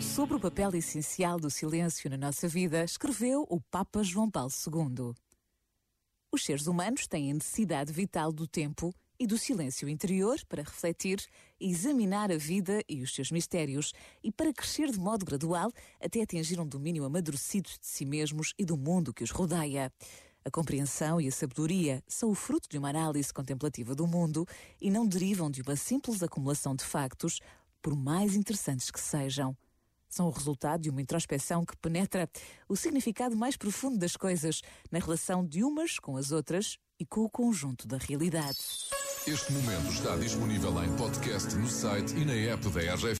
Sobre o papel essencial do silêncio na nossa vida, escreveu o Papa João Paulo II. Os seres humanos têm a necessidade vital do tempo e do silêncio interior para refletir e examinar a vida e os seus mistérios e para crescer de modo gradual até atingir um domínio amadurecido de si mesmos e do mundo que os rodeia. A compreensão e a sabedoria são o fruto de uma análise contemplativa do mundo e não derivam de uma simples acumulação de factos, por mais interessantes que sejam. São o resultado de uma introspeção que penetra o significado mais profundo das coisas na relação de umas com as outras e com o conjunto da realidade. Este momento está disponível em podcast no site e na app da RGF.